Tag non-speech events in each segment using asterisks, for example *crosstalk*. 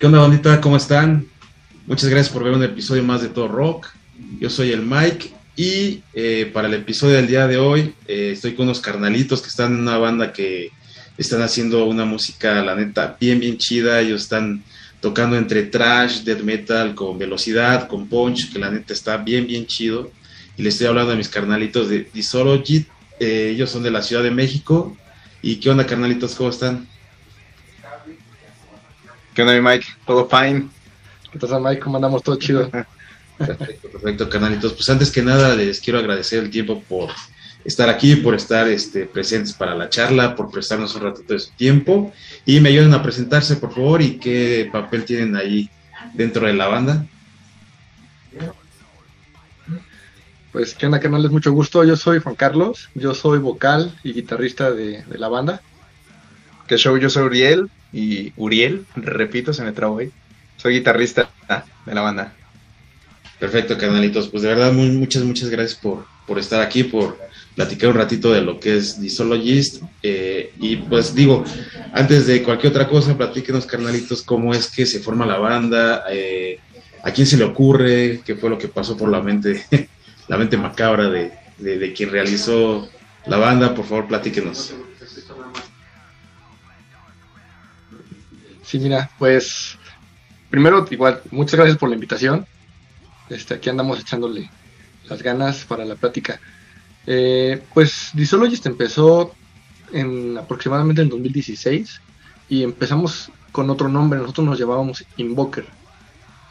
¿Qué onda, bandita? ¿Cómo están? Muchas gracias por ver un episodio más de Todo Rock. Yo soy el Mike y eh, para el episodio del día de hoy eh, estoy con unos carnalitos que están en una banda que están haciendo una música, la neta, bien, bien chida. Ellos están tocando entre trash, death metal, con velocidad, con punch, que la neta está bien, bien chido. Y les estoy hablando a mis carnalitos de Disology. Eh, ellos son de la Ciudad de México. ¿Y qué onda, carnalitos? ¿Cómo están? ¿Qué onda, mi Mike? ¿Todo fine? ¿Qué tal, Mike? ¿Cómo andamos? Todo chido. *laughs* Perfecto, perfecto, canalitos. Pues antes que nada les quiero agradecer el tiempo por estar aquí, por estar este, presentes para la charla, por prestarnos un ratito de su tiempo y me ayuden a presentarse, por favor, y qué papel tienen ahí dentro de la banda. Pues qué onda, canales, mucho gusto. Yo soy Juan Carlos, yo soy vocal y guitarrista de, de la banda. ¿Qué show? Yo soy Uriel y Uriel, repito, se me trabó ahí. Soy guitarrista de la banda. Perfecto, canalitos. Pues de verdad, muchas, muchas gracias por, por estar aquí, por platicar un ratito de lo que es Disologist. Eh, y pues digo, antes de cualquier otra cosa, platíquenos, carnalitos, cómo es que se forma la banda, eh, a quién se le ocurre, qué fue lo que pasó por la mente, *laughs* la mente macabra de, de, de quien realizó la banda. Por favor, platíquenos. Sí, mira, pues primero, igual, muchas gracias por la invitación. Este, aquí andamos echándole las ganas para la plática. Eh, pues Disologist empezó en aproximadamente en 2016 y empezamos con otro nombre. Nosotros nos llamábamos Invoker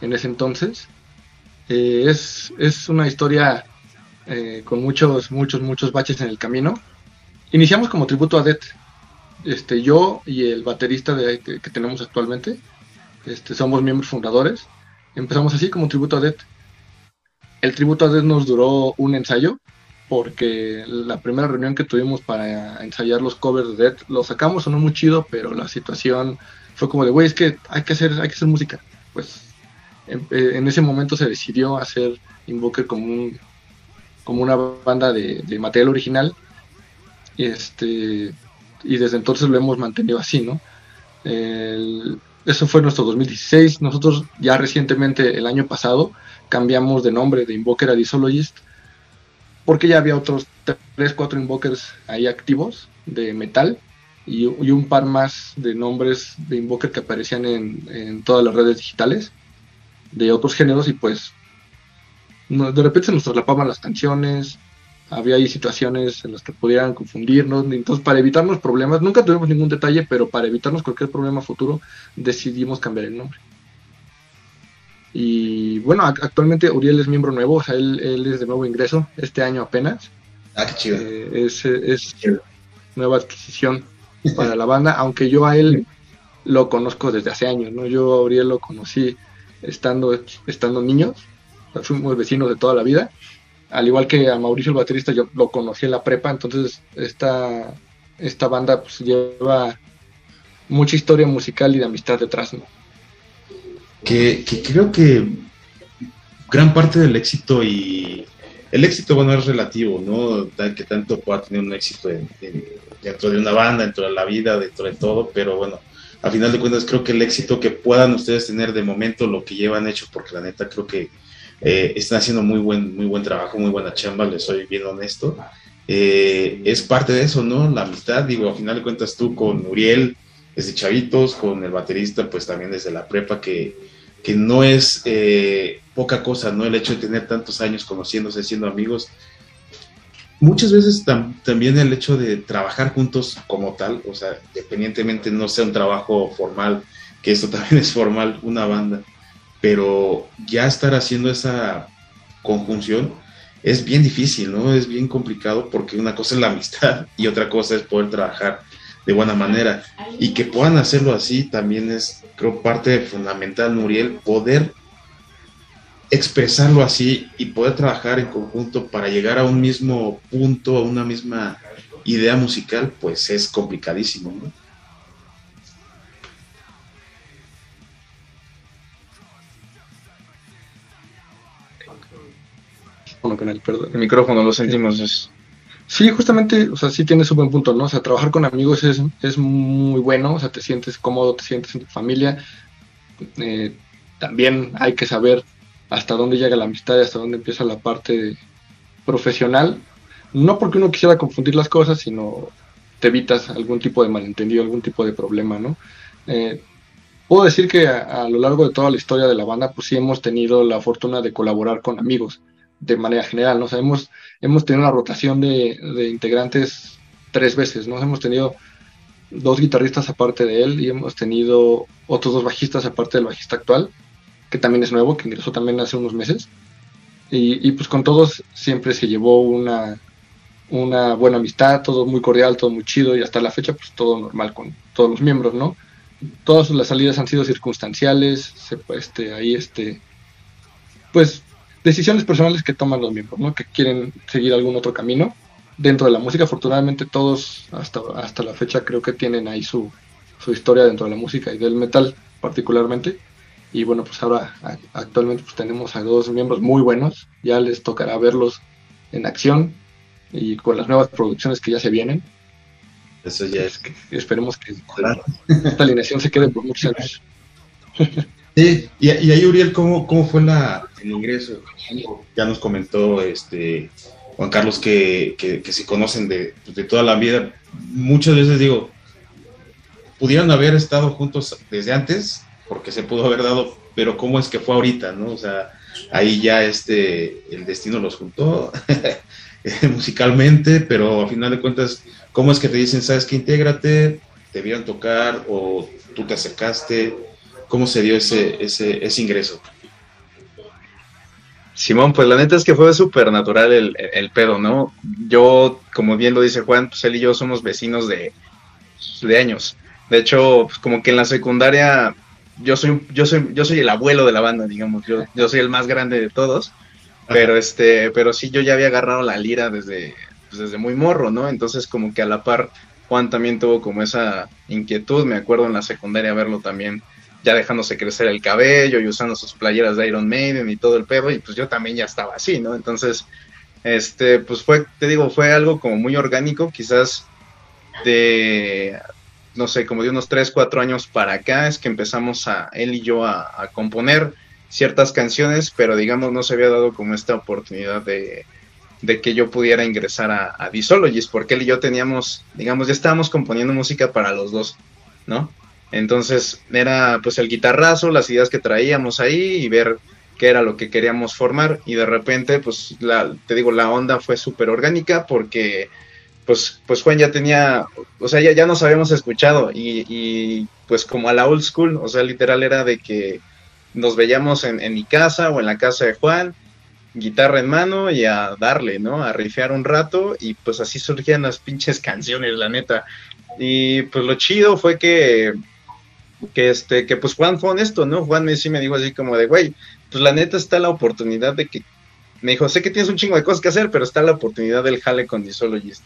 en ese entonces. Eh, es, es, una historia eh, con muchos, muchos, muchos baches en el camino. Iniciamos como tributo a Death, este, yo y el baterista de, que, tenemos actualmente, este, somos miembros fundadores. Empezamos así como tributo a Death. El tributo a Death nos duró un ensayo, porque la primera reunión que tuvimos para ensayar los covers de Death, lo sacamos, sonó muy chido, pero la situación fue como de, güey, es que hay que hacer, hay que hacer música. Pues en, en ese momento se decidió hacer Invoker como como una banda de, material original. Este y desde entonces lo hemos mantenido así, ¿no? El, eso fue nuestro 2016. Nosotros ya recientemente, el año pasado, cambiamos de nombre de Invoker a Disologist, porque ya había otros 3, 4 Invokers ahí activos de metal y, y, un par más de nombres de Invoker que aparecían en, en todas las redes digitales de otros géneros y pues de repente se nos traslapaban las canciones, había ahí situaciones en las que pudieran confundirnos, entonces para evitarnos problemas, nunca tuvimos ningún detalle, pero para evitarnos cualquier problema futuro decidimos cambiar el nombre. Y bueno, actualmente Uriel es miembro nuevo, o sea, él, él es de nuevo ingreso, este año apenas. Ah, qué chido. Eh, es, es nueva adquisición para la banda, aunque yo a él lo conozco desde hace años, ¿no? Yo a Uriel lo conocí estando, estando niños, fuimos vecinos de toda la vida al igual que a Mauricio el baterista, yo lo conocí en la prepa, entonces esta, esta banda pues lleva mucha historia musical y de amistad detrás, ¿no? Que, que creo que gran parte del éxito y el éxito, bueno, es relativo, ¿no? Que tanto pueda tener un éxito en, en, dentro de una banda, dentro de la vida, dentro de todo, pero bueno, a final de cuentas creo que el éxito que puedan ustedes tener de momento, lo que llevan hecho, porque la neta creo que eh, están haciendo muy buen, muy buen trabajo, muy buena chamba, les soy bien honesto. Eh, es parte de eso, ¿no? La amistad, digo, a final de cuentas tú con Uriel, desde chavitos, con el baterista, pues también desde la prepa, que, que no es eh, poca cosa, ¿no? El hecho de tener tantos años conociéndose, siendo amigos. Muchas veces tam también el hecho de trabajar juntos como tal, o sea, independientemente no sea un trabajo formal, que esto *laughs* también es formal, una banda, pero ya estar haciendo esa conjunción es bien difícil, ¿no? Es bien complicado porque una cosa es la amistad y otra cosa es poder trabajar de buena manera. Y que puedan hacerlo así también es, creo, parte fundamental, Muriel, poder expresarlo así y poder trabajar en conjunto para llegar a un mismo punto, a una misma idea musical, pues es complicadísimo, ¿no? Bueno, con el, perdón. el micrófono lo sentimos. Es... Sí, justamente, o sea, sí tienes un buen punto, ¿no? O sea, trabajar con amigos es, es muy bueno, o sea, te sientes cómodo, te sientes en tu familia. eh, también hay que saber hasta dónde llega la amistad y hasta dónde empieza la parte profesional. No porque uno quisiera confundir las cosas, sino te evitas algún tipo de malentendido, algún tipo de problema, ¿no? Eh, puedo decir que a, lo largo de toda la historia de la banda, pues sí hemos tenido la fortuna de colaborar con amigos de manera general, ¿no? O hemos, tenido una rotación de, integrantes tres veces, ¿no? Hemos tenido dos guitarristas aparte de él y hemos tenido otros dos bajistas aparte del bajista actual, que también es nuevo, que ingresó también hace unos meses. Y, pues con todos siempre se llevó una, una buena amistad, todo muy cordial, todo muy chido y hasta la fecha pues todo normal con todos los miembros, ¿no? Todas las salidas han sido circunstanciales, este, ahí este, pues decisiones personales que toman los miembros, ¿no? Que quieren seguir algún otro camino dentro de la música. Afortunadamente todos hasta, hasta la fecha creo que tienen ahí su, su historia dentro de la música y del metal particularmente. Y bueno, pues ahora actualmente pues tenemos a dos miembros muy buenos, ya les tocará verlos en acción y con las nuevas producciones que ya se vienen. Eso ya es. Que esperemos que esta alineación se quede por muchos años. Sí, y, ahí Uriel, ¿cómo, cómo fue la, el ingreso? Ya nos comentó este Juan Carlos que, que, se conocen de, de, toda la vida. Muchas veces digo, pudieron haber estado juntos desde antes, porque se pudo haber dado, pero ¿cómo es que fue ahorita, no? O sea, ahí ya este, el destino los juntó *laughs* musicalmente, pero a final de cuentas, ¿cómo es que te dicen, sabes que intégrate, te vieron tocar o tú te acercaste? ¿Cómo se dio ese, ese, ese ingreso? Simón, pues la neta es que fue súper natural el, el, pedo, ¿no? Yo, como bien lo dice Juan, pues él y yo somos vecinos de, de años. De hecho, pues como que en la secundaria yo soy, yo soy, yo soy el abuelo de la banda, digamos, yo, yo soy el más grande de todos. Pero este, pero sí yo ya había agarrado la lira desde, pues, desde muy morro, ¿no? Entonces como que a la par Juan también tuvo como esa inquietud, me acuerdo en la secundaria verlo también ya dejándose crecer el cabello y usando sus playeras de Iron Maiden y todo el pedo, y pues yo también ya estaba así, ¿no? Entonces, este, pues fue, te digo, fue algo como muy orgánico, quizás de, no sé, como de unos 3, 4 años para acá, es que empezamos a, él y yo a, a componer, ciertas canciones, pero digamos no se había dado como esta oportunidad de, de que yo pudiera ingresar a, a Disologies, porque él y yo teníamos, digamos, ya estábamos componiendo música para los dos, ¿no? Entonces era pues el guitarrazo, las ideas que traíamos ahí y ver qué era lo que queríamos formar y de repente pues la, te digo, la onda fue súper orgánica porque pues, pues Juan ya tenía, o sea, ya, ya nos habíamos escuchado y, y pues como a la old school, o sea, literal era de que nos veíamos en, mi casa o en la casa de Juan, guitarra en mano y a darle, ¿no? A rifear un rato y pues así surgían las pinches canciones, la neta. Y pues lo chido fue que, que este, que pues Juan fue honesto, ¿no? Juan me sí me dijo así como de, güey, pues la neta está la oportunidad de que, me dijo, sé que tienes un chingo de cosas que hacer, pero está la oportunidad del jale con Disologist.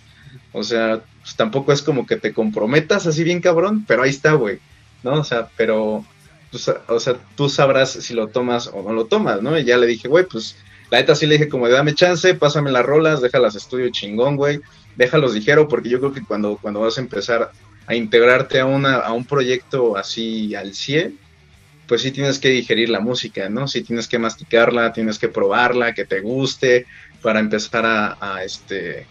O sea, pues tampoco es como que te comprometas así bien cabrón, pero ahí está, güey, ¿no? O sea, pero pues, o sea, tú sabrás si lo tomas o no lo tomas, ¿no? Y ya le dije, güey, pues la neta sí le dije como, dame chance, pásame las rolas, déjalas estudio chingón, güey, déjalos ligero, porque yo creo que cuando, cuando vas a empezar a integrarte a, una, a un proyecto así al 100, pues sí tienes que digerir la música, ¿no? Sí tienes que masticarla, tienes que probarla, que te guste, para empezar a, este,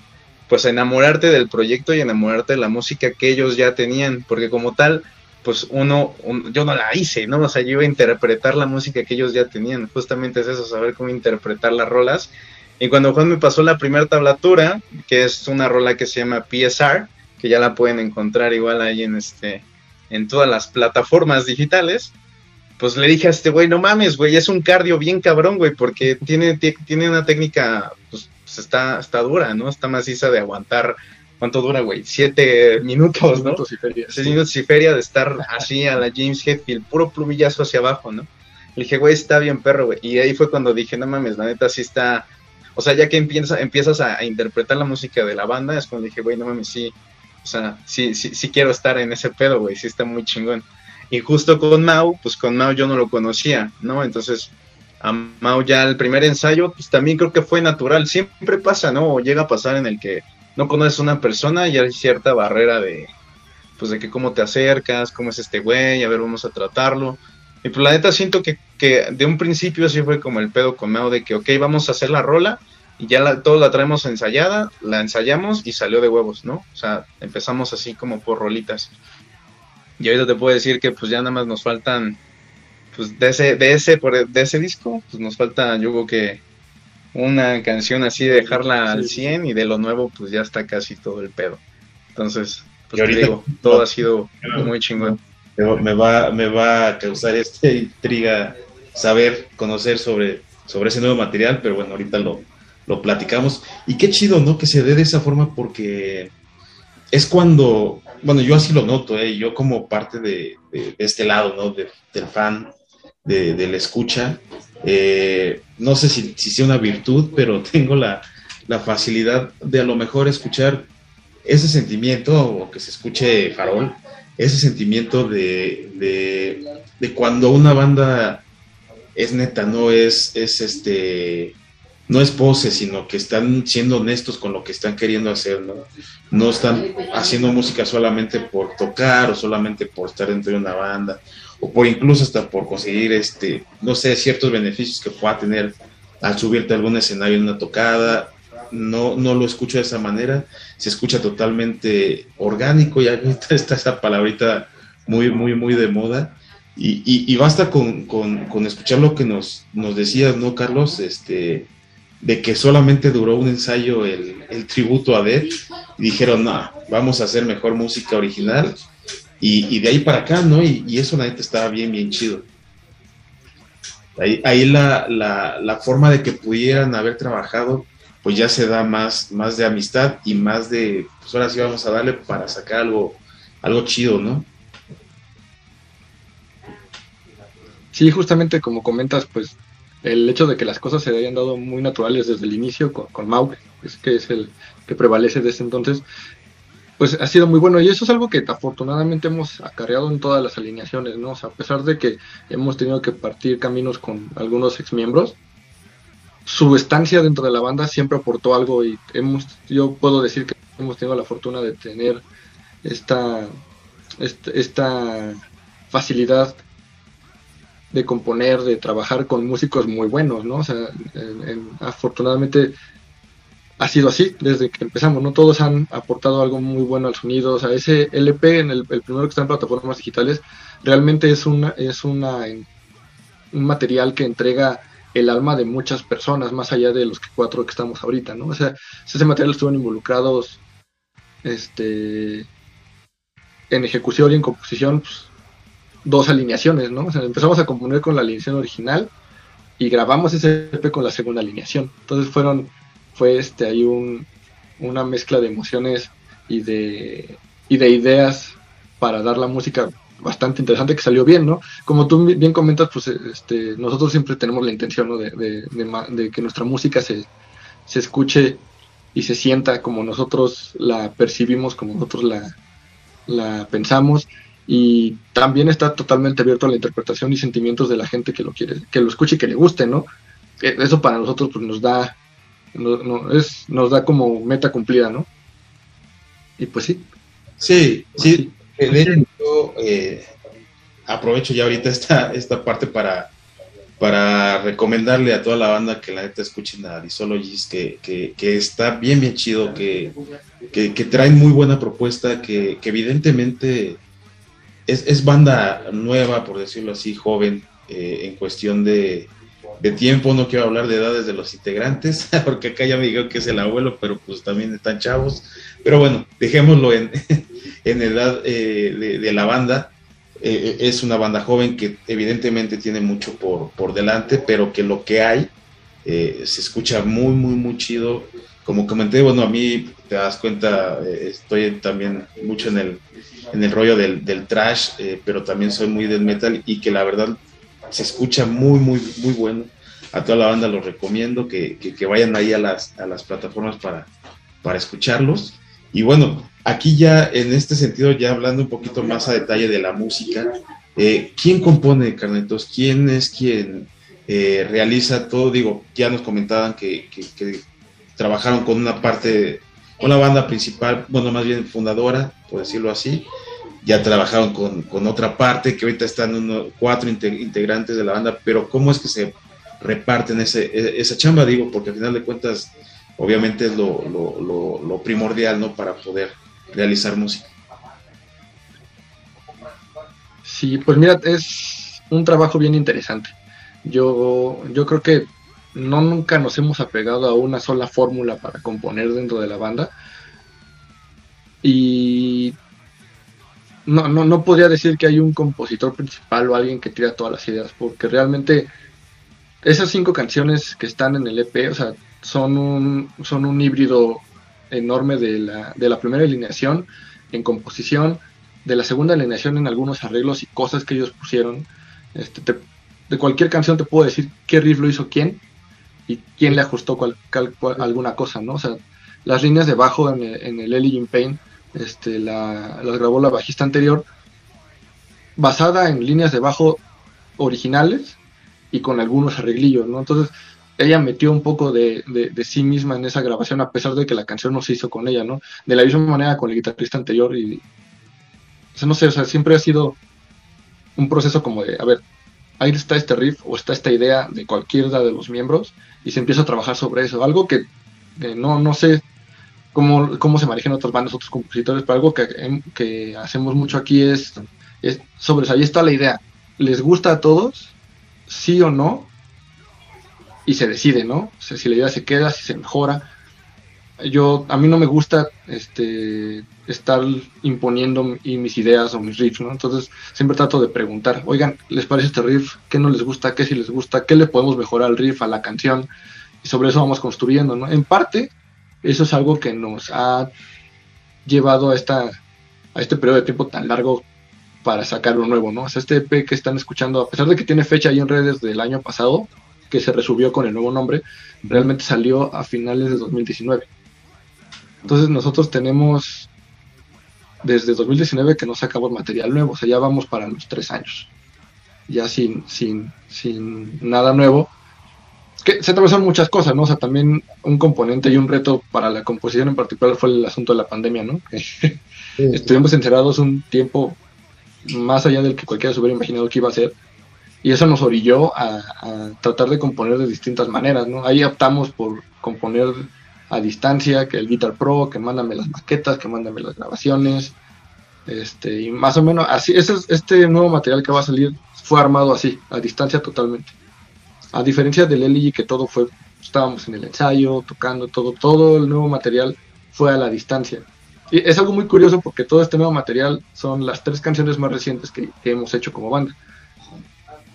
pues enamorarte del proyecto y enamorarte de la música que ellos ya tenían, porque como tal, pues uno, yo no la hice, ¿no? O sea, yo iba a interpretar la música que ellos ya tenían, justamente es eso, saber cómo interpretar las rolas. Y cuando Juan me pasó la primera tablatura, que es una rola que se llama PSR, que ya la pueden encontrar igual ahí en este, en todas las plataformas digitales, pues le dije a este güey, no mames, güey, es un cardio bien cabrón, güey, porque tiene, tiene una técnica, pues, pues está, está dura, ¿no? Está maciza de aguantar ¿Cuánto dura, güey? Siete minutos, ¿no? Minutos y feria. Siete minutos y feria de estar así a la James Hetfield, puro plumillazo hacia abajo, ¿no? Le dije, güey, está bien perro, güey. Y ahí fue cuando dije, no mames, la neta sí está... O sea, ya que empieza, empiezas a, interpretar la música de la banda, es cuando dije, güey, no mames, sí. O sea, sí, sí, sí quiero estar en ese pedo, güey, sí está muy chingón. Y justo con Mau, pues con Mau yo no lo conocía, ¿no? Entonces, a Mau ya el primer ensayo, pues también creo que fue natural. Siempre pasa, ¿no? O llega a pasar en el que no conoces a una persona y hay cierta barrera de, pues de que cómo te acercas, cómo es este güey, a ver, vamos a tratarlo. Y pues la neta siento que, que de un principio así fue como el pedo con Mao de que, ok, vamos a hacer la rola y ya la, todos la traemos ensayada, la ensayamos y salió de huevos, ¿no? O sea, empezamos así como por rolitas. Y ahorita te puedo decir que pues ya nada más nos faltan, pues de ese, de ese, de ese disco, pues nos falta yo creo que una canción así de dejarla al 100 y de lo nuevo pues ya está casi todo el pedo. Entonces, pues te digo, todo ha sido muy chingón me va, me va a causar esta intriga saber, conocer sobre, sobre ese nuevo material, pero bueno, ahorita lo, lo platicamos. Y qué chido, ¿no? Que se dé de esa forma porque es cuando, bueno, yo así lo noto, ¿eh? yo como parte de, este lado, ¿no? del fan, de, la escucha, eh, no sé si, si, sea una virtud, *laughs* pero tengo la, facilidad de a lo mejor escuchar ese sentimiento o que se escuche farol ese sentimiento de, de, cuando una banda es neta, no es, es este, no es pose, sino que están siendo honestos con lo que están queriendo hacer, ¿no? No están haciendo música solamente por tocar o solamente por estar dentro de una banda o por incluso hasta por conseguir, este, no sé, ciertos beneficios que pueda tener al subirte a algún escenario en una tocada no, no lo escucho de esa manera, se escucha totalmente orgánico y *laughs* ahorita está esa palabrita muy, muy, muy de moda. Y, basta con, escuchar lo que nos, nos decías, ¿no, Carlos? Este, de que solamente duró un ensayo el, tributo a Dead y dijeron, no, vamos a hacer mejor música original. Y, de ahí para acá, ¿no? Y, eso la neta estaba bien, bien chido. Ahí, ahí la, la, la, forma de que pudieran haber trabajado pues ya se da más, más de amistad y más de, pues ahora sí vamos a darle para sacar algo, algo chido, ¿no? Sí, justamente como comentas, pues el hecho de que las cosas se hayan dado muy naturales desde el inicio con, con Mau, pues, que es el que prevalece desde entonces, pues ha sido muy bueno y eso es algo que afortunadamente hemos acarreado en todas las alineaciones, ¿no? A pesar de que hemos tenido que partir caminos con algunos exmiembros, su estancia dentro de la banda siempre aportó algo y hemos, yo puedo decir que hemos tenido la fortuna de tener esta, esta, facilidad de componer, de trabajar con músicos muy buenos, ¿no? O sea, afortunadamente ha sido así desde que empezamos, ¿no? Todos han aportado algo muy bueno al sonido, o sea, ese LP, en el, el primero que está en plataformas digitales, realmente es una, es una, un material que entrega el alma de muchas personas, más allá de los cuatro que estamos ahorita, ¿no? O sea, ese material estuvieron involucrados este, en ejecución y en composición, pues, dos alineaciones, ¿no? O sea, empezamos a componer con la alineación original y grabamos ese EP con la segunda alineación. Entonces fueron, fue este, ahí un, una mezcla de emociones y de, y de ideas para dar la música bastante interesante que salió bien, ¿no? Como tú bien comentas, pues este, nosotros siempre tenemos la intención ¿no? de, de, que nuestra música se, se, escuche y se sienta como nosotros la percibimos, como nosotros la, la pensamos y también está totalmente abierto a la interpretación y sentimientos de la gente que lo quiere, que lo escuche y que le guste, ¿no? E, eso para nosotros pues, nos da no, es, nos da como meta cumplida, ¿no? Y pues sí. Sí, sí. De eh, aprovecho ya ahorita esta, esta parte para, para recomendarle a toda la banda que la neta escuchen a Disologies, que, que, está bien, bien chido, que, que, traen muy buena propuesta, que, evidentemente es, es, banda nueva, por decirlo así, joven, eh, en cuestión de, de tiempo, no quiero hablar de edades de los integrantes, *laughs* porque acá ya me dijeron que es el abuelo, pero pues también están chavos. Pero bueno, dejémoslo en, *laughs* en edad eh, de, la banda. Eh, es una banda joven que evidentemente tiene mucho por, por delante, pero que lo que hay eh, se escucha muy, muy, muy chido. Como comenté, bueno, a mí te das cuenta, estoy también mucho en el, en el rollo del, del trash, pero también soy muy del metal y que la verdad se escucha muy, muy, muy bueno. A toda la banda los recomiendo que, que, vayan ahí a las, a las plataformas para, para escucharlos. Y bueno, aquí ya en este sentido, ya hablando un poquito más a detalle de la música, eh, ¿quién compone Carnetos? ¿Quién es quien eh, realiza todo? Digo, ya nos comentaban que, que, trabajaron con una parte, una banda principal, bueno, más bien fundadora, por decirlo así, ya trabajaron con, otra parte, que ahorita están uno, cuatro integrantes de la banda, pero ¿cómo es que se reparten ese, e, esa chamba? Digo, porque al final de cuentas, obviamente es lo, lo primordial, ¿no? Para poder realizar música. Sí, pues mira, es un trabajo bien interesante. Yo, yo creo que no nunca nos hemos apegado a una sola fórmula para componer dentro de la banda. Y no, no, no podría decir que hay un compositor principal o alguien que tira todas las ideas, porque realmente esas cinco canciones que están en el EP, o sea, son un, son un híbrido enorme de la, de la primera alineación en composición, de la segunda alineación en algunos arreglos y cosas que ellos pusieron. Este, de cualquier canción te puedo decir qué riff lo hizo quién y quién le ajustó cual, alguna cosa, ¿no? O sea, las líneas de bajo en en el Ellie in Pain este, la, las grabó la bajista anterior, basada en líneas de bajo originales y con algunos arreglillos, ¿no? Entonces, ella metió un poco de, de, sí misma en esa grabación, a pesar de que la canción no se hizo con ella, ¿no? De la misma manera con el guitarrista anterior y... O sea, no sé, o sea, siempre ha sido un proceso como de, a ver, ahí está este riff o está esta idea de cualquiera de los miembros y se empieza a trabajar sobre eso. Algo que eh, no, no sé cómo, cómo se manejan otras bandas, otros compositores, pero algo que, em, que hacemos mucho aquí es, es sobre eso. Ahí está la idea. ¿Les gusta a todos? ¿Sí o no? Y se decide, ¿no? Si la idea se queda, si se mejora yo a mí no me gusta este estar imponiendo mis ideas o mis riffs, ¿no? Entonces siempre trato de preguntar, oigan, ¿les parece este riff? ¿Qué no les gusta? ¿Qué sí les gusta? ¿Qué le podemos mejorar al riff, a la canción? Y sobre eso vamos construyendo, ¿no? En parte, eso es algo que nos ha llevado a esta a este periodo de tiempo tan largo para sacar lo nuevo, ¿no? O sea, este EP que están escuchando, a pesar de que tiene fecha ahí en redes del año pasado, que se resubió con el nuevo nombre, realmente salió a finales de 2019. Entonces nosotros tenemos desde 2019 que no sacamos material nuevo, o sea, ya vamos para los tres años, ya sin, sin, sin nada nuevo. Que se atravesaron muchas cosas, ¿no? O sea, también un componente y un reto para la composición en particular fue el asunto de la pandemia, ¿no? Estuvimos encerrados un tiempo más allá del que cualquiera se hubiera imaginado que iba a ser. Y eso nos orilló a, a tratar de componer de distintas maneras, ¿no? Ahí optamos por componer a distancia, que el Guitar Pro, que mándame las maquetas, que mándame las grabaciones, este, y más o menos así, ese, este nuevo material que va a salir fue armado así, a distancia totalmente. A diferencia del Eli que todo fue, estábamos en el ensayo, tocando, todo, todo el nuevo material fue a la distancia. Y es algo muy curioso porque todo este nuevo material son las tres canciones más recientes que, que hemos hecho como banda.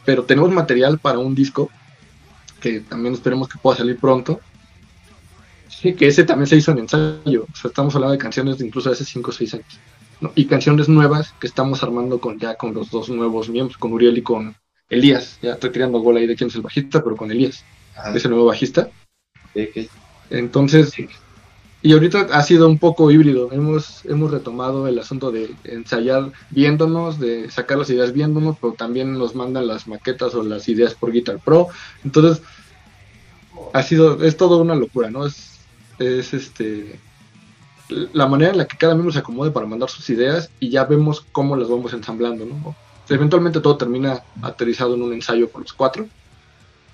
Pero tenemos material para un disco que también esperemos que pueda salir pronto, Sí, que ese también se hizo en ensayo. O sea, estamos hablando de canciones de incluso de hace 5 o 6 años. Y canciones nuevas que estamos armando con ya con los dos nuevos miembros, con Uriel y con Elías. Ya estoy tirando gol ahí de quién es el bajista, pero con Elías, ese nuevo bajista. Entonces, y ahorita ha sido un poco híbrido. Hemos, hemos retomado el asunto de ensayar viéndonos, de sacar las ideas viéndonos, pero también nos mandan las maquetas o las ideas por Guitar Pro. Entonces, ha sido, es todo una locura, ¿no? Es, es este la manera en la que cada miembro se acomode para mandar sus ideas y ya vemos cómo las vamos ensamblando, ¿no? eventualmente todo termina aterrizado en un ensayo con los cuatro,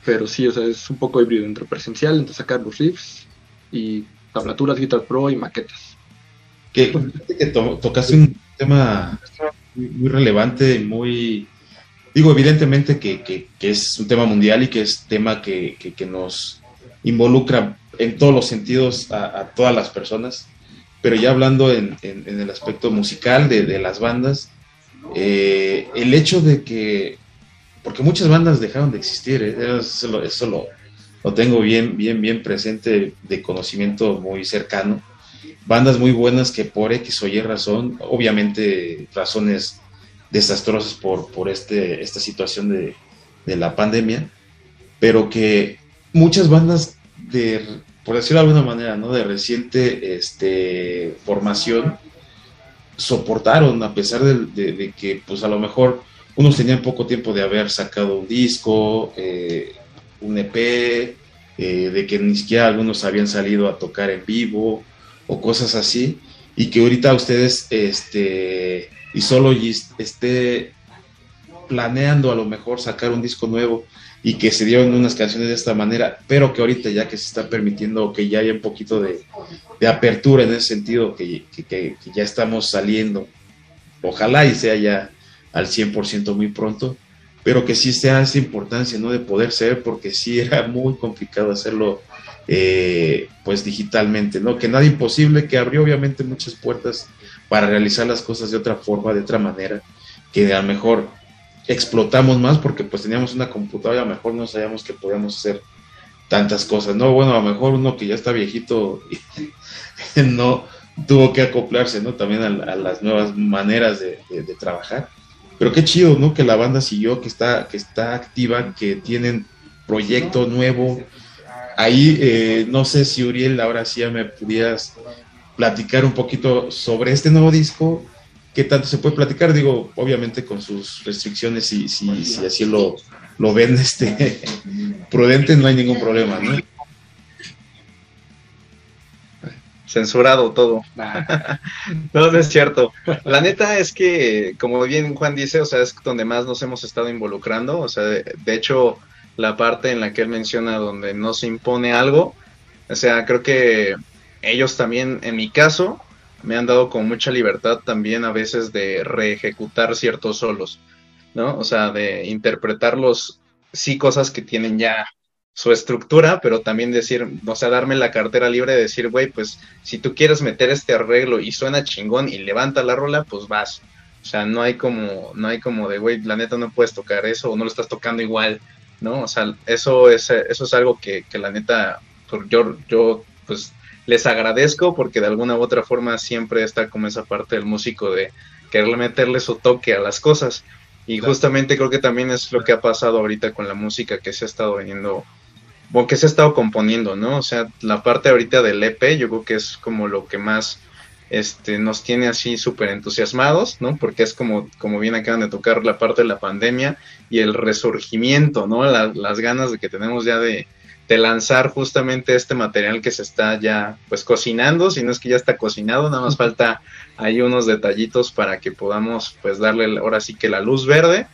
pero sí, o sea, es un poco híbrido entre presencial, entre sacar los riffs y tablaturas, Guitar Pro y maquetas. Que, que tocaste un tema muy, relevante, muy... Digo, evidentemente que, que, es un tema mundial y que es tema que, que nos involucra en todos los sentidos a, todas las personas, pero ya hablando en, el aspecto musical de, las bandas, eh, el hecho de que, porque muchas bandas dejaron de existir, eh, eso, lo, lo, tengo bien, bien, bien presente de conocimiento muy cercano, bandas muy buenas que por X o Y razón, obviamente razones desastrosas por, por este, esta situación de, de la pandemia, pero que muchas bandas de, por decirlo de alguna manera, ¿no? De reciente este, formación, soportaron, a pesar de, que, pues a lo mejor unos tenían poco tiempo de haber sacado un disco, eh, un EP, eh, de que ni siquiera algunos habían salido a tocar en vivo o cosas así, y que ahorita ustedes este, y solo esté planeando a lo mejor sacar un disco nuevo y que se dieron unas canciones de esta manera, pero que ahorita ya que se está permitiendo que ya haya un poquito de, apertura en ese sentido, que, que, ya estamos saliendo, ojalá y sea ya al 100% muy pronto, pero que sí sea esa importancia, ¿no? De poder ser, porque sí *laughs* era muy complicado hacerlo, eh, pues digitalmente, ¿no? Que nada imposible, que abrió obviamente muchas puertas para realizar las cosas de otra forma, de otra manera, que a lo mejor explotamos más porque pues teníamos una computadora a lo mejor no sabíamos que podíamos hacer tantas cosas, ¿no? Bueno, a lo mejor uno que ya está viejito *laughs* no tuvo que acoplarse, ¿no? También a, las nuevas maneras de, trabajar. Pero qué chido, ¿no? Que la banda siguió, que está, que está activa, que tienen proyecto nuevo. Ahí, eh, no sé si Uriel, ahora sí ya me pudieras platicar un poquito sobre este nuevo disco qué tanto se puede platicar, digo, obviamente con sus restricciones, si, si, si así lo, lo ven *laughs* este, prudente, no hay ningún problema, ¿no? Censurado todo. *laughs* no, no es cierto. La neta es que, como bien Juan dice, o sea, es donde más nos hemos estado involucrando. O sea, de, de hecho, la parte en la que él menciona donde no se impone algo, o sea, creo que ellos también, en mi caso, me han dado con mucha libertad también a veces de reejecutar ciertos solos, ¿no? O sea, de interpretarlos, sí, cosas que tienen ya su estructura, pero también decir, o sea, darme la cartera libre de decir, güey, pues si tú quieres meter este arreglo y suena chingón y levanta la rola, pues vas. O sea, no hay como, no hay como de, güey, la neta no puedes tocar eso o no lo estás tocando igual, ¿no? O sea, eso es, eso es algo que, que la neta, yo, yo, pues les agradezco porque de alguna u otra forma siempre está como esa parte del músico de querer meterle su toque a las cosas. Y justamente creo que también es lo que ha pasado ahorita con la música que se ha estado veniendo, o que se ha estado componiendo, ¿no? O sea, la parte ahorita del EP yo creo que es como lo que más este, nos tiene así súper entusiasmados, ¿no? Porque es como, como bien acaban de tocar la parte de la pandemia y el resurgimiento, ¿no? las ganas de que tenemos ya de, de lanzar justamente este material que se está ya pues cocinando, si no es que ya está cocinado, nada más falta ahí unos detallitos para que podamos pues darle ahora sí que la luz verde.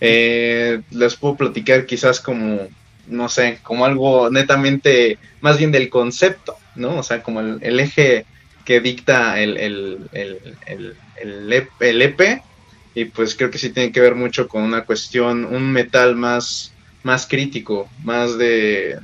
Eh, les puedo platicar quizás como, no sé, como algo netamente más bien del concepto, ¿no? O sea, como el, eje que dicta el, el, el, el EP e y pues creo que sí tiene que ver mucho con una cuestión, un metal más más crítico, más de,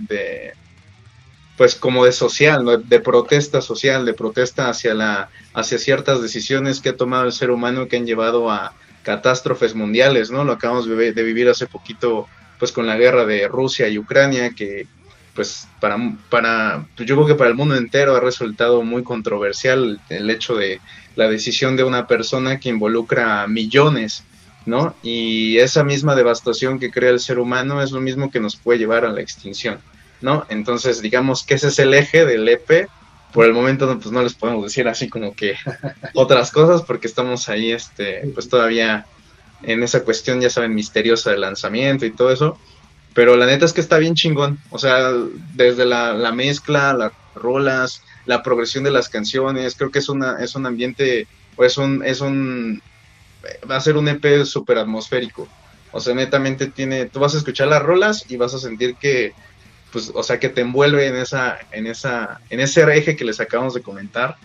pues como de social, de protesta social, de protesta hacia la hacia ciertas decisiones que ha tomado el ser humano que han llevado a catástrofes mundiales, ¿no? Lo acabamos de, vivir hace poquito pues con la guerra de Rusia y Ucrania que pues para para pues, yo creo que para el mundo entero ha resultado muy controversial el hecho de la decisión de una persona que involucra a millones ¿no? Y esa misma devastación que crea el ser humano es lo mismo que nos puede llevar a la extinción, ¿no? Entonces, digamos que ese es el eje del EP. Por el momento, pues no les podemos decir así como que *laughs* otras cosas porque estamos ahí, este, pues todavía en esa cuestión, ya saben, misteriosa del lanzamiento y todo eso. Pero la neta es que está bien chingón. O sea, desde la, la mezcla, las rolas, la progresión de las canciones, creo que es una, es un ambiente, o es un, es un va a ser un EP súper atmosférico. O sea, netamente tiene, tú vas a escuchar las rolas y vas a sentir que, pues, o sea, que te envuelve en esa, en esa, en ese eje que les acabamos de comentar,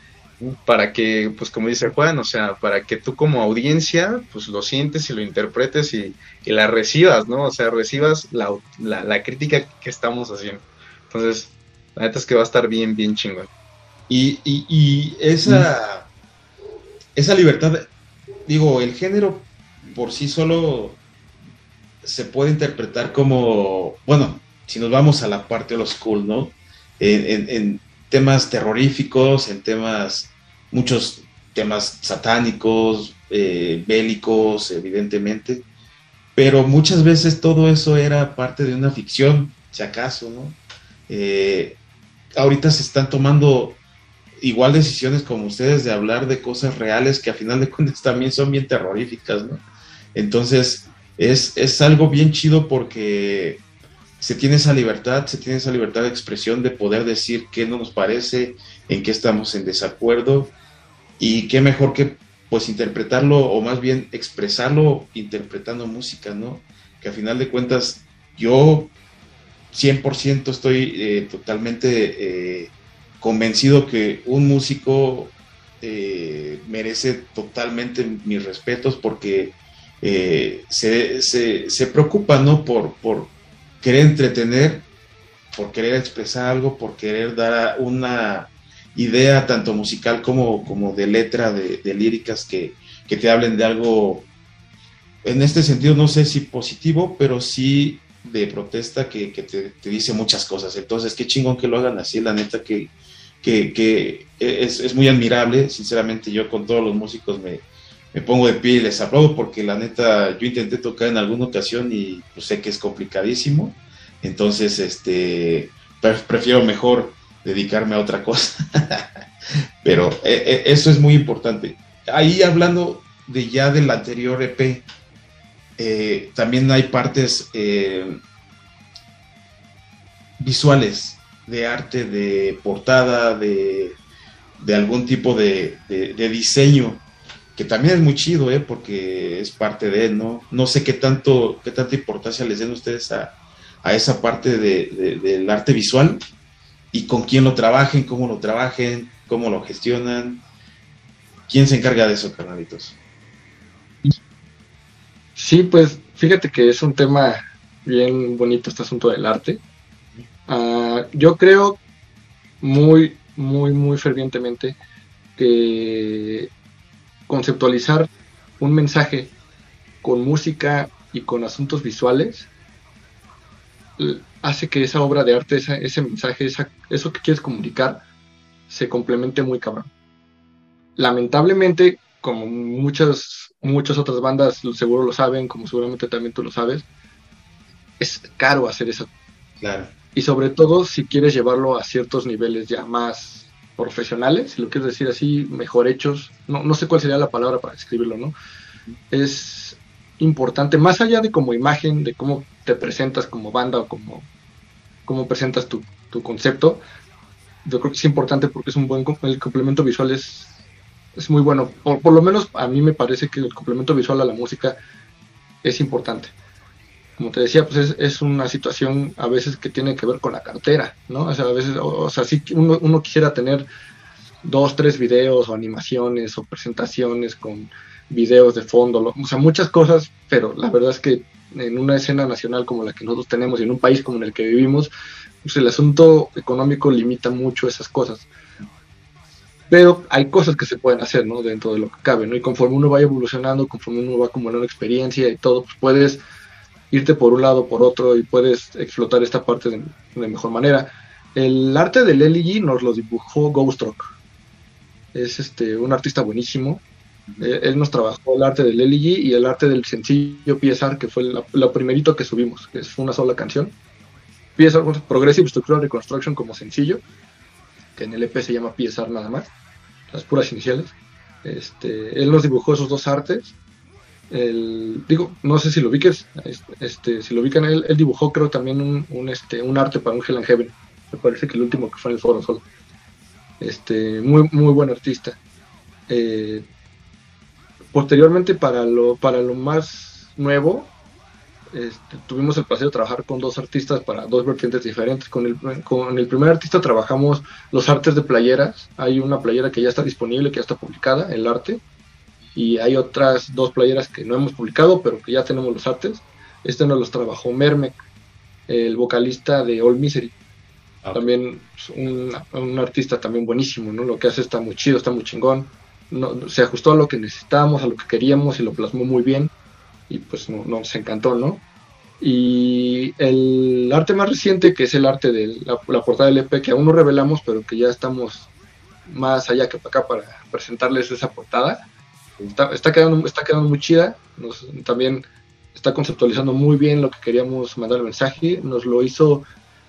para que, pues, como dice Juan, o sea, para que tú como audiencia, pues, lo sientes y lo interpretes y, la recibas, ¿no? O sea, recibas la, la, crítica que estamos haciendo. Entonces, la neta es que va a estar bien, bien chingón. Y, y, y esa, esa libertad digo, el género por sí solo se puede interpretar como, bueno, si nos vamos a la parte de los cool, ¿no? En, temas terroríficos, en temas, muchos temas satánicos, eh, bélicos, evidentemente, pero muchas veces todo eso era parte de una ficción, si acaso, ¿no? Eh, ahorita se están tomando igual decisiones como ustedes de hablar de cosas reales que a final de cuentas también son bien terroríficas, ¿no? Entonces, es, es algo bien chido porque se tiene esa libertad, se tiene esa libertad de expresión de poder decir qué no nos parece, en qué estamos en desacuerdo y qué mejor que pues interpretarlo o más bien expresarlo interpretando música, ¿no? Que a final de cuentas yo 100% estoy eh, totalmente eh, convencido que un músico eh, merece totalmente mis respetos porque se, se, preocupa, ¿no? Por, por querer entretener, por querer expresar algo, por querer dar una idea tanto musical como, como de letra, de, líricas que, te hablen de algo, en este sentido no sé si positivo, pero sí de protesta que, te, dice muchas cosas. Entonces, qué chingón que lo hagan así, la neta que, que, es, muy admirable, sinceramente yo con todos los músicos me, pongo de pie y les aplaudo porque la neta yo intenté tocar en alguna ocasión y pues, sé que es complicadísimo, entonces este prefiero mejor dedicarme a otra cosa. *laughs* Pero eh, eh, eso es muy importante. Ahí hablando de ya del anterior EP, eh, también hay partes visuales de arte, de portada, de, algún tipo de, diseño, que también es muy chido, porque es parte de ¿no? No sé qué tanto, qué tanta importancia les den ustedes a, esa parte del arte visual, y con quién lo trabajen, cómo lo trabajen, cómo lo gestionan. ¿Quién se encarga de eso, carnalitos? Sí, pues fíjate que es un tema bien bonito este asunto del arte. Ah, yo creo muy, muy, muy fervientemente que conceptualizar un mensaje con música y con asuntos visuales hace que esa obra de arte, ese mensaje, eso que quieres comunicar, se complemente muy cabrón. Lamentablemente, como muchas, muchas otras bandas seguro lo saben, como seguramente también tú lo sabes, es caro hacer eso. Claro. Y sobre todo si quieres llevarlo a ciertos niveles ya más profesionales, si lo quieres decir así, mejor hechos, no, no sé cuál sería la palabra para describirlo, ¿no? Es importante, más allá de como imagen, de cómo te presentas como banda o como, como presentas tu, concepto, yo creo que es importante porque es un buen el complemento visual es, es muy bueno. Por, por lo menos a mí me parece que el complemento visual a la música es importante. Como te decía, pues es, una situación a veces que tiene que ver con la cartera, ¿no? O sea, a veces, o, sea, sí uno, uno quisiera tener dos, tres videos o animaciones o presentaciones con videos de fondo, o sea, muchas cosas, pero la verdad es que en una escena nacional como la que nosotros tenemos y en un país como en el que vivimos, pues el asunto económico limita mucho esas cosas. Pero hay cosas que se pueden hacer, ¿no? Dentro de lo que cabe, ¿no? Y conforme uno vaya evolucionando, conforme uno va acumulando experiencia y todo, pues puedes irte por un lado, por otro y puedes explotar esta parte de, mejor manera. El arte del LG nos lo dibujó Ghost Rock. Es este, un artista buenísimo eh, él nos trabajó el arte del LG y el arte del sencillo PSR, que fue lo primerito que subimos, que es una sola canción. PSR, Progressive Structural Reconstruction como sencillo, que en el EP se llama PSR nada más, las puras iniciales. Este, él nos dibujó esos dos artes. El, digo, no sé si lo ubiques, este, si lo ubican, él, él dibujó creo también un, este, un arte para un Hell Heaven. Me parece que el último que fue en el foro solo. Este, muy, muy buen artista. Eh, Posteriormente, para lo, para lo más nuevo, este, tuvimos el placer de trabajar con dos artistas para dos vertientes diferentes. Con el, con el primer artista trabajamos los artes de playeras. Hay una playera que ya está disponible, que ya está publicada, el arte. Y hay otras dos playeras que no hemos publicado, pero que ya tenemos los artes. Este nos los trabajó Mermek, el vocalista de All Misery. Ah, también un, un, artista también buenísimo, ¿no? Lo que hace está muy chido, está muy chingón no, se ajustó a lo que necesitábamos, a lo que queríamos y lo plasmó muy bien y pues no, nos encantó, ¿no? Y el arte más reciente, que es el arte de la, portada del EP, que aún no revelamos, pero que ya estamos más allá que acá para presentarles esa portada, está, quedando, está quedando muy chida, nos, también está conceptualizando muy bien lo que queríamos mandar el mensaje, nos lo hizo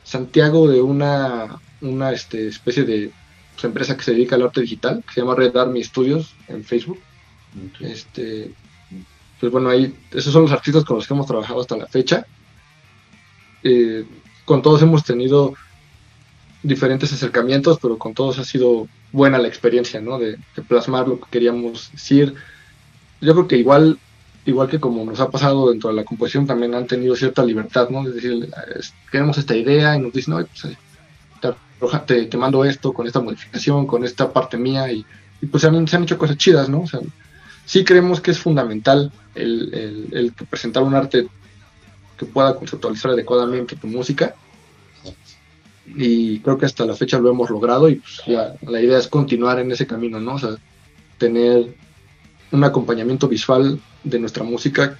Santiago de una, una este, especie de empresa que se dedica al arte digital, que se llama Red Army Studios en Facebook. Este, pues bueno, ahí, esos son los artistas con los que hemos trabajado hasta la fecha. Eh, con todos hemos tenido diferentes acercamientos, pero con todos ha sido buena la experiencia, ¿no? De, plasmar lo que queríamos decir. Yo creo que igual, igual que como nos ha pasado dentro de la composición, también han tenido cierta libertad, ¿no? Es decir, queremos esta idea y nos dicen, no, pues, te, te, mando esto con esta modificación, con esta parte mía, y, pues se han, se han, hecho cosas chidas, ¿no? O sea, sí creemos que es fundamental el, el, el presentar un arte que pueda conceptualizar adecuadamente tu música y creo que hasta la fecha lo hemos logrado y pues ya la idea es continuar en ese camino, ¿no? O sea, tener un acompañamiento visual de nuestra música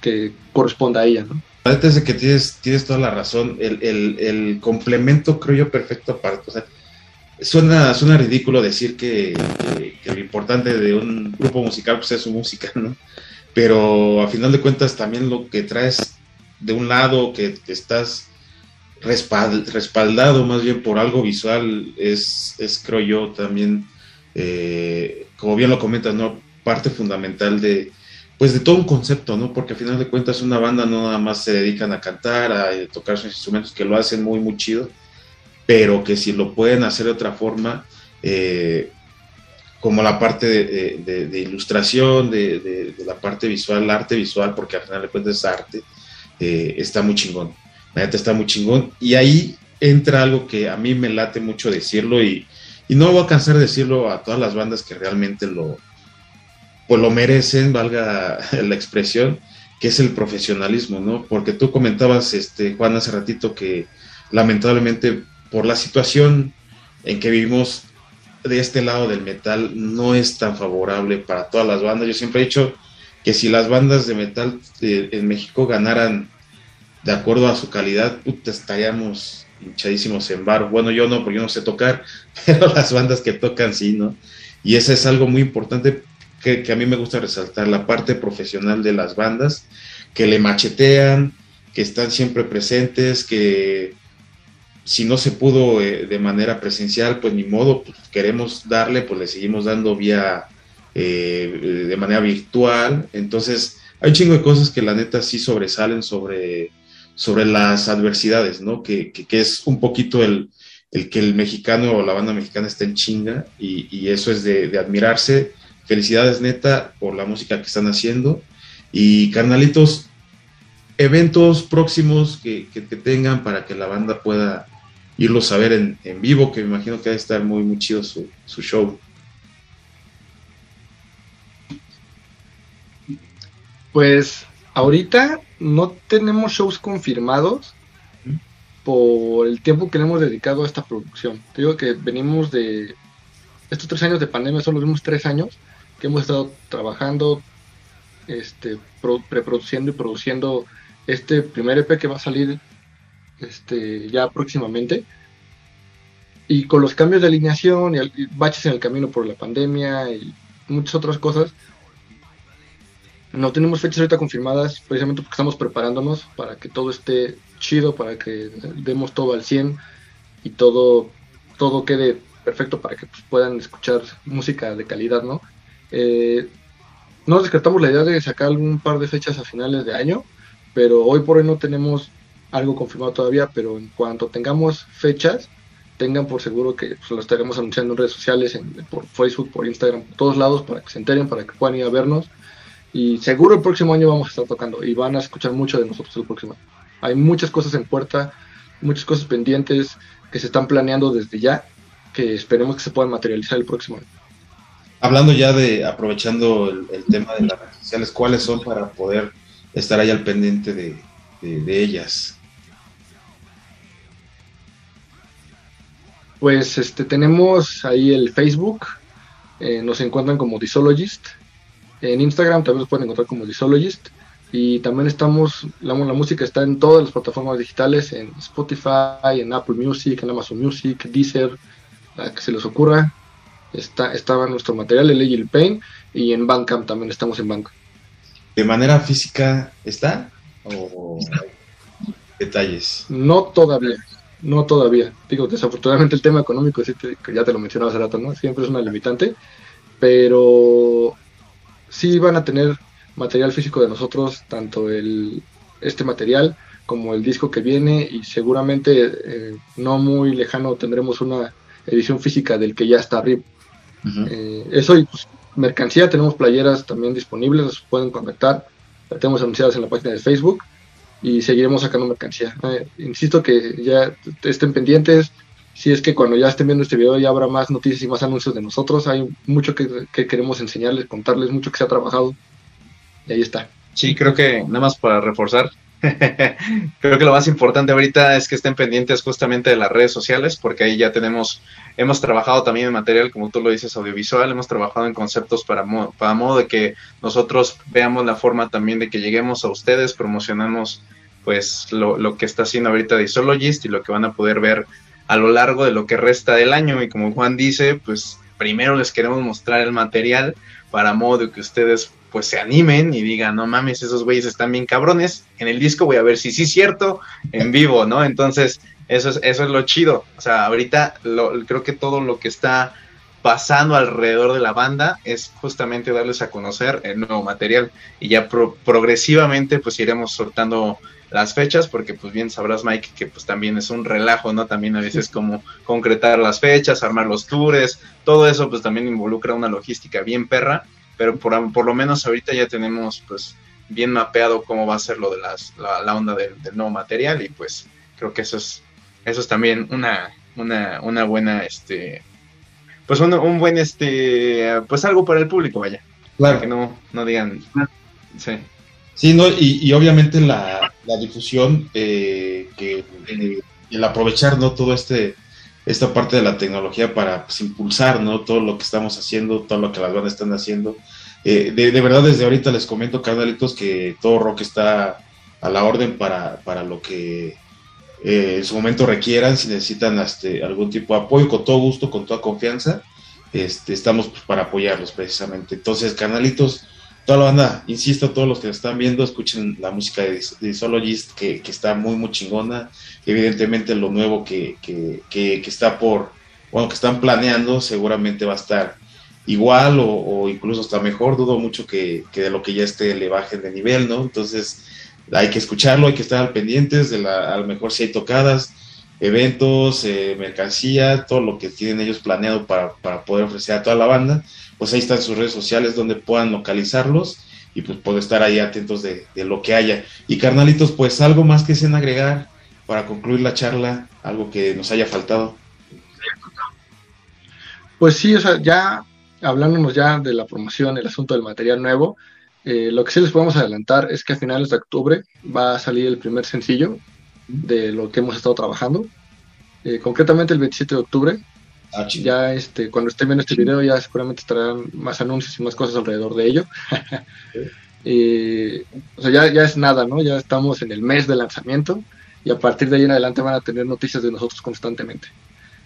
que corresponda a ella, ¿no? Antes de que tienes, tienes toda la razón, el, el, complemento creo yo perfecto aparte, o sea, suena, suena ridículo decir que, lo importante de un grupo musical pues es su música, ¿no? Pero a final de cuentas también lo que traes de un lado, que estás respaldado más bien por algo visual, es, creo yo también, eh, como bien lo comentas, ¿no? parte fundamental de, pues de todo un concepto, ¿no? Porque al final de cuentas una banda no nada más se dedican a cantar, a tocar sus instrumentos, que lo hacen muy, muy chido, pero que si lo pueden hacer de otra forma, eh, como la parte de, ilustración, de, la parte visual, arte visual, porque al final de cuentas es arte, eh, está muy chingón. Está muy chingón. Y ahí entra algo que a mí me late mucho decirlo y, no voy a cansar de decirlo a todas las bandas que realmente lo, pues lo merecen, valga *laughs* la expresión, que es el profesionalismo, ¿no? Porque tú comentabas, este, Juan, hace ratito que lamentablemente por la situación en que vivimos de este lado del metal no es tan favorable para todas las bandas. Yo siempre he dicho que si las bandas de metal eh, en México ganaran de acuerdo a su calidad, estaríamos hinchadísimos en bar. Bueno, yo no, porque yo no sé tocar, *laughs* pero las bandas que tocan sí, ¿no? Y eso es algo muy importante que, a mí me gusta resaltar, la parte profesional de las bandas, que le machetean, que están siempre presentes, que si no se pudo eh, de manera presencial, pues ni modo, pues, queremos darle, pues le seguimos dando vía eh, de manera virtual. Entonces, hay un chingo de cosas que la neta sí sobresalen sobre sobre las adversidades, ¿no? Que, que, es un poquito el, el, que el mexicano o la banda mexicana esté en chinga y, y eso es de, de, admirarse. Felicidades neta por la música que están haciendo y carnalitos, eventos próximos que, que, tengan para que la banda pueda irlos a ver en, en vivo, que me imagino que va a estar muy, muy chido su, su show. Pues ahorita no tenemos shows confirmados por el tiempo que le hemos dedicado a esta producción. Te digo que venimos de estos tres años de pandemia, son los mismos tres años que hemos estado trabajando, este, preproduciendo y produciendo este primer EP que va a salir este, ya próximamente. Y con los cambios de alineación y baches en el camino por la pandemia y muchas otras cosas, no tenemos fechas ahorita confirmadas, precisamente porque estamos preparándonos para que todo esté chido, para que demos todo al 100 y todo, todo quede perfecto para que pues, puedan escuchar música de calidad, ¿no? Eh, no descartamos la idea de sacar algún par de fechas a finales de año, pero hoy por hoy no tenemos algo confirmado todavía, pero en cuanto tengamos fechas, tengan por seguro que pues, lo estaremos anunciando en redes sociales, por Facebook, por Instagram, por todos lados, para que se enteren, para que puedan ir a vernos y seguro el próximo año vamos a estar tocando y van a escuchar mucho de nosotros el próximo año. Hay muchas cosas en puerta, muchas cosas pendientes que se están planeando desde ya, que esperemos que se puedan materializar el próximo año. Hablando ya de, aprovechando el, tema de las redes sociales, ¿cuáles son para poder estar ahí al pendiente de, ellas? Pues este tenemos ahí el Facebook, eh, nos encuentran como Disologist, en Instagram también los pueden encontrar como Disologist. Y también estamos, la, la, música está en todas las plataformas digitales, en Spotify, en Apple Music, en Amazon Music, Deezer, la que se les ocurra. Está, estaba nuestro material, el Legil Pain, y en Bandcamp también estamos en Bandcamp. ¿De manera física está? ¿O detalles? No todavía, no todavía. Digo, desafortunadamente el tema económico, que ya te lo mencionaba hace rato, ¿no? Siempre es una limitante, pero sí van a tener material físico de nosotros, tanto el, este material como el disco que viene y seguramente eh, no muy lejano tendremos una edición física del que ya está arriba. Eh, eso y pues, mercancía, tenemos playeras también disponibles, nos pueden contactar, la tenemos anunciadas en la página de Facebook y seguiremos sacando mercancía. insisto que ya estén pendientes, si es que cuando ya estén viendo este video ya habrá más noticias y más anuncios de nosotros. Hay mucho que, queremos enseñarles, contarles, mucho que se ha trabajado. Y ahí está. Sí, creo que nada más para reforzar, *laughs* creo que lo más importante ahorita es que estén pendientes justamente de las redes sociales, porque ahí ya tenemos, hemos trabajado también en material, como tú lo dices, audiovisual, hemos trabajado en conceptos para, para modo de que nosotros veamos la forma también de que lleguemos a ustedes, promocionamos pues lo, lo que está haciendo ahorita de Isologist y lo que van a poder ver a lo largo de lo que resta del año. Y como Juan dice, pues primero les queremos mostrar el material para modo que ustedes pues se animen y digan, no mames, esos güeyes están bien cabrones. En el disco voy a ver si sí es cierto en vivo, ¿no? Entonces, eso es, eso es lo chido. O sea, ahorita lo, creo que todo lo que está pasando alrededor de la banda es justamente darles a conocer el nuevo material y ya progresivamente pues iremos soltando las fechas, porque pues bien sabrás Mike que pues también es un relajo, ¿no? También a veces como concretar las fechas, armar los tours, todo eso pues también involucra una logística bien perra, pero por, por lo menos ahorita ya tenemos pues bien mapeado cómo va a ser lo de las, la, onda del, nuevo material y pues creo que eso es, eso es también una, una, una buena, este, pues un, un buen, este, pues algo para el público, vaya. Para que no, no digan, sí. Sí, no, y, obviamente la, difusión, eh, que el aprovechar no todo este esta parte de la tecnología para pues, impulsar no todo lo que estamos haciendo, todo lo que las bandas están haciendo. Eh, de, verdad, desde ahorita les comento, carnalitos, que todo rock está a la orden para, para lo que eh, en su momento requieran, si necesitan este, algún tipo de apoyo, con todo gusto, con toda confianza, este, estamos pues, para apoyarlos precisamente. Entonces, canalitos, toda la banda, insisto, todos los que están viendo, escuchen la música de, de Sologist, que, está muy, muy chingona. Evidentemente, lo nuevo que, que, que, está por, bueno, que están planeando, seguramente va a estar igual o, incluso hasta mejor. Dudo mucho que, de lo que ya esté le bajen de nivel, ¿no? Entonces, hay que escucharlo, hay que estar al pendientes de la, a lo mejor si hay tocadas, eventos, eh, mercancía, todo lo que tienen ellos planeado para, para poder ofrecer a toda la banda pues ahí están sus redes sociales donde puedan localizarlos y pues poder estar ahí atentos de, lo que haya. Y carnalitos, pues algo más que sean agregar para concluir la charla, algo que nos haya faltado. Pues sí, o sea, ya hablándonos ya de la promoción, el asunto del material nuevo, eh, lo que sí les podemos adelantar es que a finales de octubre va a salir el primer sencillo de lo que hemos estado trabajando. Eh, concretamente el 27 de octubre Ah, ya este, cuando estén viendo este video ya seguramente estarán más anuncios y más cosas alrededor de ello. *laughs* o sea, ya, ya es nada, ¿no? Ya estamos en el mes de lanzamiento y a partir de ahí en adelante van a tener noticias de nosotros constantemente.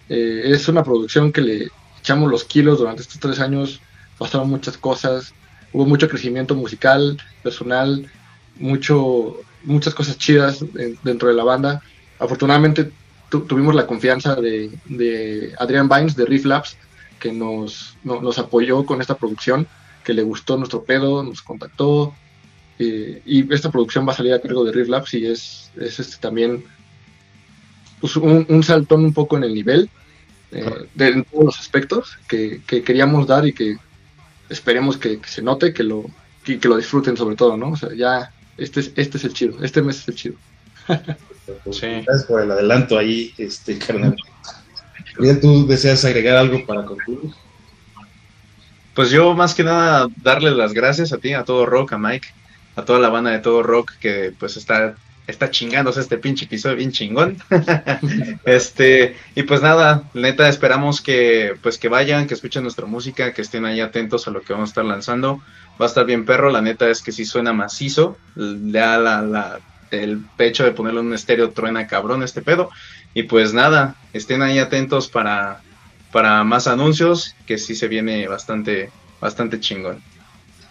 Eh, es una producción que le echamos los kilos durante estos tres años, pasaron muchas cosas, hubo mucho crecimiento musical, personal, mucho, muchas cosas chidas dentro de la banda. Afortunadamente tuvimos la confianza de, de Adrián Vines de Riff Labs, que nos, nos apoyó con esta producción, que le gustó nuestro pedo, nos contactó. Eh, y esta producción va a salir a cargo de Riff Labs y es, es este también pues, un, saltón un poco en el nivel, eh, de, en todos los aspectos que, queríamos dar y que esperemos que, se note, que lo, que, que, lo disfruten sobre todo, ¿no? O sea, ya, este es, este es el chido, este mes es el chido. Gracias por el adelanto ahí, este, carnal. ¿tú deseas agregar algo para concluir? Pues yo más que nada darles las gracias a ti, a todo rock, a Mike, a toda la banda de todo rock que pues está está chingándose este pinche episodio bien chingón. *laughs* este, y pues nada, neta esperamos que pues que vayan, que escuchen nuestra música, que estén ahí atentos a lo que vamos a estar lanzando. Va a estar bien perro, la neta es que si suena macizo, le da la, la el pecho de ponerle un estéreo truena cabrón este pedo. Y pues nada, estén ahí atentos para, para más anuncios, que sí se viene bastante, bastante chingón.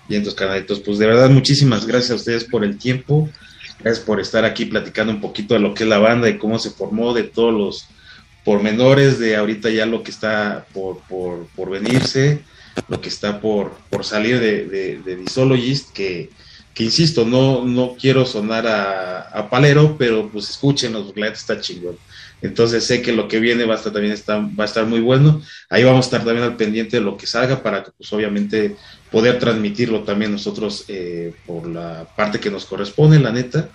Bien, entonces, canalitos, pues de verdad muchísimas gracias a ustedes por el tiempo, gracias por estar aquí platicando un poquito de lo que es la banda, y cómo se formó, de todos los pormenores, de ahorita ya lo que está por, por, por venirse, lo que está por, por salir de, de, de que que insisto, no, no quiero sonar a, palero, pero pues escúchenos, la está chingón. Entonces sé que lo que viene va a estar también va a estar muy bueno. Ahí vamos a estar también al pendiente de lo que salga para que pues obviamente poder transmitirlo también nosotros eh, por la parte que nos corresponde, la neta.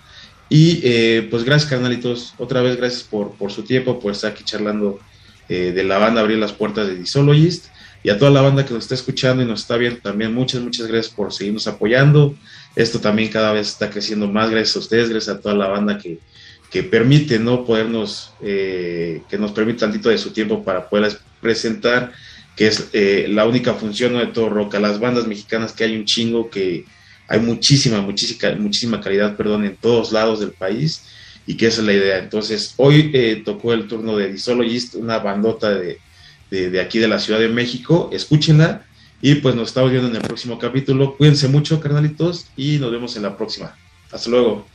Y eh, pues gracias carnalitos, otra vez gracias por, por su tiempo, por estar aquí charlando eh, de la banda, abrir las puertas de Disologist. Y a toda la banda que nos está escuchando y nos está viendo también, muchas, muchas gracias por seguirnos apoyando. Esto también cada vez está creciendo más gracias a ustedes, gracias a toda la banda que, que permite, ¿no? Podernos, eh, que nos permite tantito de su tiempo para poder presentar, que es eh, la única función de todo rock, a las bandas mexicanas que hay un chingo, que hay muchísima, muchísima, muchísima calidad, perdón, en todos lados del país, y que esa es la idea. Entonces, hoy eh, tocó el turno de Disologist, una bandota de, de, de aquí de la Ciudad de México, escúchenla, y pues nos estamos viendo en el próximo capítulo. Cuídense mucho, carnalitos, y nos vemos en la próxima. Hasta luego.